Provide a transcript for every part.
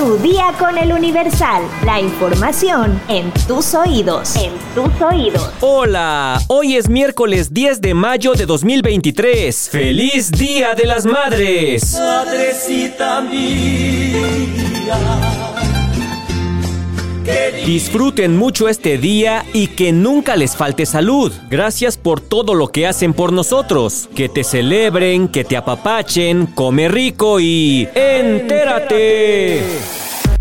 Tu día con el Universal. La información en tus oídos. En tus oídos. Hola, hoy es miércoles 10 de mayo de 2023. ¡Feliz Día de las Madres! Madrecita mía. Disfruten mucho este día y que nunca les falte salud. Gracias por todo lo que hacen por nosotros. Que te celebren, que te apapachen, come rico y entérate.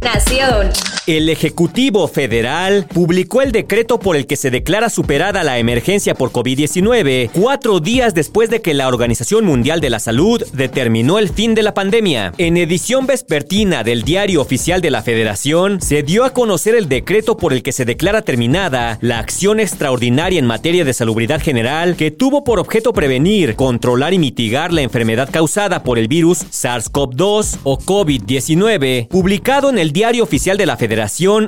Nación. El Ejecutivo Federal publicó el decreto por el que se declara superada la emergencia por COVID-19 cuatro días después de que la Organización Mundial de la Salud determinó el fin de la pandemia. En edición vespertina del Diario Oficial de la Federación, se dio a conocer el decreto por el que se declara terminada la acción extraordinaria en materia de salubridad general que tuvo por objeto prevenir, controlar y mitigar la enfermedad causada por el virus SARS-CoV-2 o COVID-19, publicado en el Diario Oficial de la Federación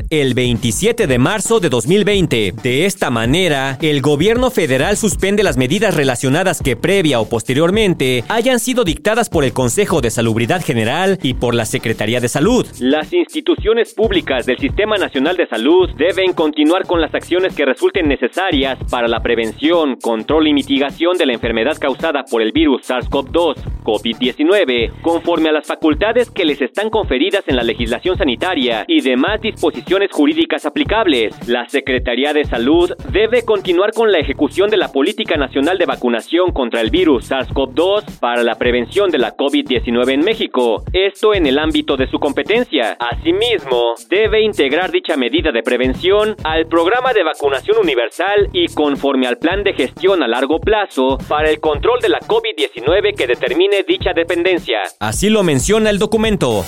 el 27 de marzo de 2020. De esta manera, el gobierno federal suspende las medidas relacionadas que previa o posteriormente hayan sido dictadas por el Consejo de Salubridad General y por la Secretaría de Salud. Las instituciones públicas del Sistema Nacional de Salud deben continuar con las acciones que resulten necesarias para la prevención, control y mitigación de la enfermedad causada por el virus SARS-CoV-2, COVID-19, conforme a las facultades que les están conferidas en la legislación sanitaria y demás disposiciones jurídicas aplicables. La Secretaría de Salud debe continuar con la ejecución de la Política Nacional de Vacunación contra el virus SARS-CoV-2 para la prevención de la COVID-19 en México, esto en el ámbito de su competencia. Asimismo, debe integrar dicha medida de prevención al programa de vacunación universal y conforme al plan de gestión a largo plazo para el control de la COVID-19 que determine dicha dependencia. Así lo menciona el documento.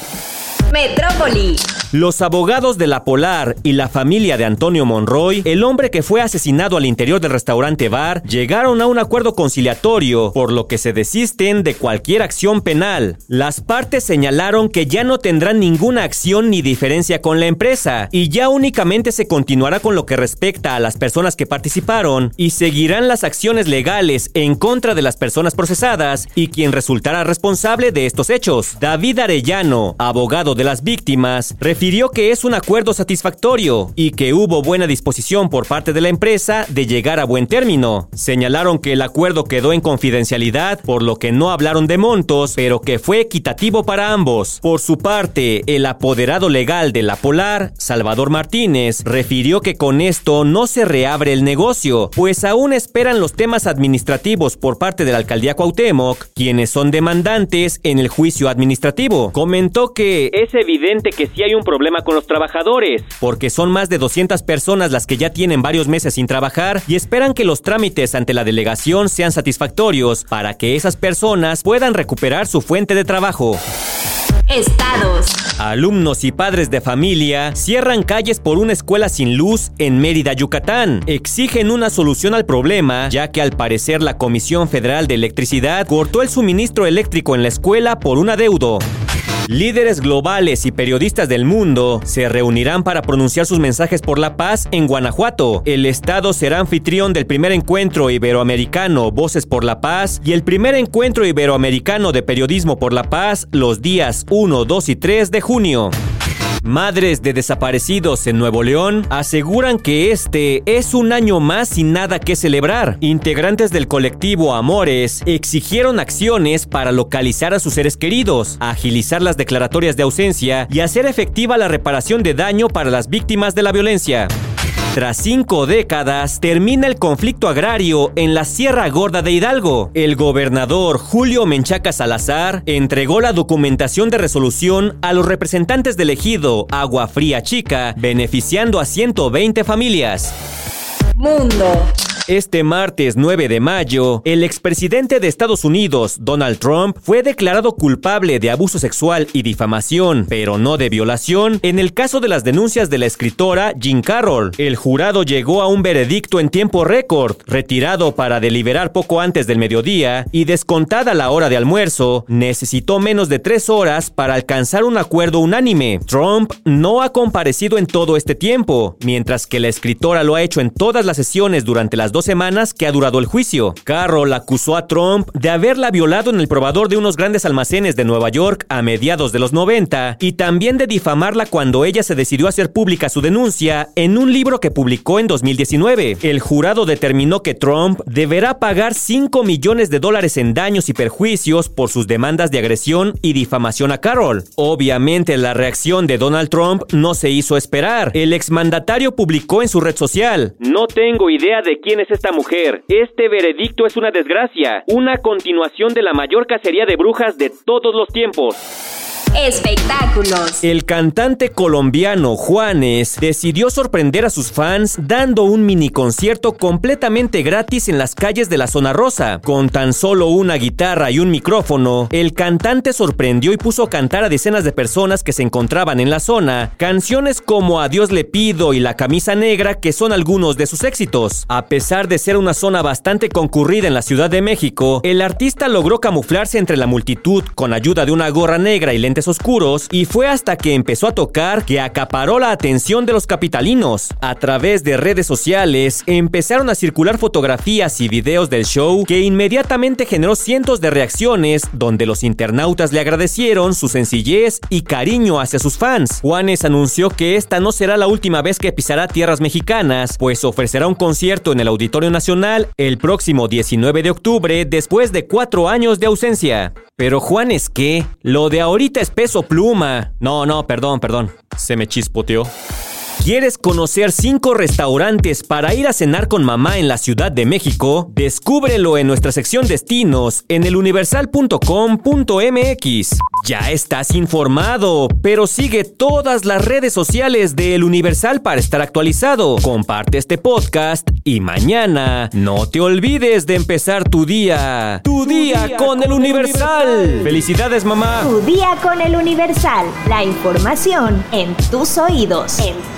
Metrópoli. Los abogados de la Polar y la familia de Antonio Monroy, el hombre que fue asesinado al interior del restaurante bar, llegaron a un acuerdo conciliatorio, por lo que se desisten de cualquier acción penal. Las partes señalaron que ya no tendrán ninguna acción ni diferencia con la empresa, y ya únicamente se continuará con lo que respecta a las personas que participaron, y seguirán las acciones legales en contra de las personas procesadas y quien resultará responsable de estos hechos. David Arellano, abogado de las víctimas, refirió que es un acuerdo satisfactorio y que hubo buena disposición por parte de la empresa de llegar a buen término. Señalaron que el acuerdo quedó en confidencialidad, por lo que no hablaron de montos, pero que fue equitativo para ambos. Por su parte, el apoderado legal de la Polar, Salvador Martínez, refirió que con esto no se reabre el negocio, pues aún esperan los temas administrativos por parte de la alcaldía Cuauhtémoc, quienes son demandantes en el juicio administrativo. Comentó que es evidente que sí hay un problema con los trabajadores, porque son más de 200 personas las que ya tienen varios meses sin trabajar y esperan que los trámites ante la delegación sean satisfactorios para que esas personas puedan recuperar su fuente de trabajo. Estados. Alumnos y padres de familia cierran calles por una escuela sin luz en Mérida, Yucatán. Exigen una solución al problema, ya que al parecer la Comisión Federal de Electricidad cortó el suministro eléctrico en la escuela por un adeudo. Líderes globales y periodistas del mundo se reunirán para pronunciar sus mensajes por la paz en Guanajuato. El estado será anfitrión del primer encuentro iberoamericano Voces por la Paz y el primer encuentro iberoamericano de periodismo por la paz los días 1, 2 y 3 de junio. Madres de desaparecidos en Nuevo León aseguran que este es un año más sin nada que celebrar. Integrantes del colectivo Amores exigieron acciones para localizar a sus seres queridos, agilizar las declaratorias de ausencia y hacer efectiva la reparación de daño para las víctimas de la violencia. Tras cinco décadas, termina el conflicto agrario en la Sierra Gorda de Hidalgo. El gobernador Julio Menchaca Salazar entregó la documentación de resolución a los representantes del ejido Agua Fría Chica, beneficiando a 120 familias. Mundo. Este martes 9 de mayo, el expresidente de Estados Unidos, Donald Trump, fue declarado culpable de abuso sexual y difamación, pero no de violación, en el caso de las denuncias de la escritora Jean Carroll. El jurado llegó a un veredicto en tiempo récord, retirado para deliberar poco antes del mediodía y descontada la hora de almuerzo, necesitó menos de tres horas para alcanzar un acuerdo unánime. Trump no ha comparecido en todo este tiempo, mientras que la escritora lo ha hecho en todas las sesiones durante las dos semanas que ha durado el juicio. Carroll acusó a Trump de haberla violado en el probador de unos grandes almacenes de Nueva York a mediados de los 90 y también de difamarla cuando ella se decidió hacer pública su denuncia en un libro que publicó en 2019. El jurado determinó que Trump deberá pagar 5 millones de dólares en daños y perjuicios por sus demandas de agresión y difamación a Carroll. Obviamente la reacción de Donald Trump no se hizo esperar. El exmandatario publicó en su red social, No tengo idea de quién es esta mujer. Este veredicto es una desgracia, una continuación de la mayor cacería de brujas de todos los tiempos. Espectáculos. El cantante colombiano Juanes decidió sorprender a sus fans dando un mini concierto completamente gratis en las calles de la zona rosa. Con tan solo una guitarra y un micrófono, el cantante sorprendió y puso a cantar a decenas de personas que se encontraban en la zona canciones como Adiós le pido y La camisa negra que son algunos de sus éxitos. A pesar de ser una zona bastante concurrida en la Ciudad de México, el artista logró camuflarse entre la multitud con ayuda de una gorra negra y lentes oscuros y fue hasta que empezó a tocar que acaparó la atención de los capitalinos. A través de redes sociales empezaron a circular fotografías y videos del show que inmediatamente generó cientos de reacciones donde los internautas le agradecieron su sencillez y cariño hacia sus fans. Juanes anunció que esta no será la última vez que pisará tierras mexicanas, pues ofrecerá un concierto en el Auditorio Nacional el próximo 19 de octubre después de cuatro años de ausencia. Pero Juanes, ¿qué? Lo de ahorita es peso pluma. No, no, perdón, perdón. Se me chispoteó. ¿Quieres conocer 5 restaurantes para ir a cenar con mamá en la Ciudad de México? Descúbrelo en nuestra sección destinos en eluniversal.com.mx. Ya estás informado, pero sigue todas las redes sociales de El Universal para estar actualizado. Comparte este podcast y mañana no te olvides de empezar tu día. Tu, día, día con, con El Universal. Universal. Felicidades, mamá. Tu día con el Universal. La información en tus oídos. En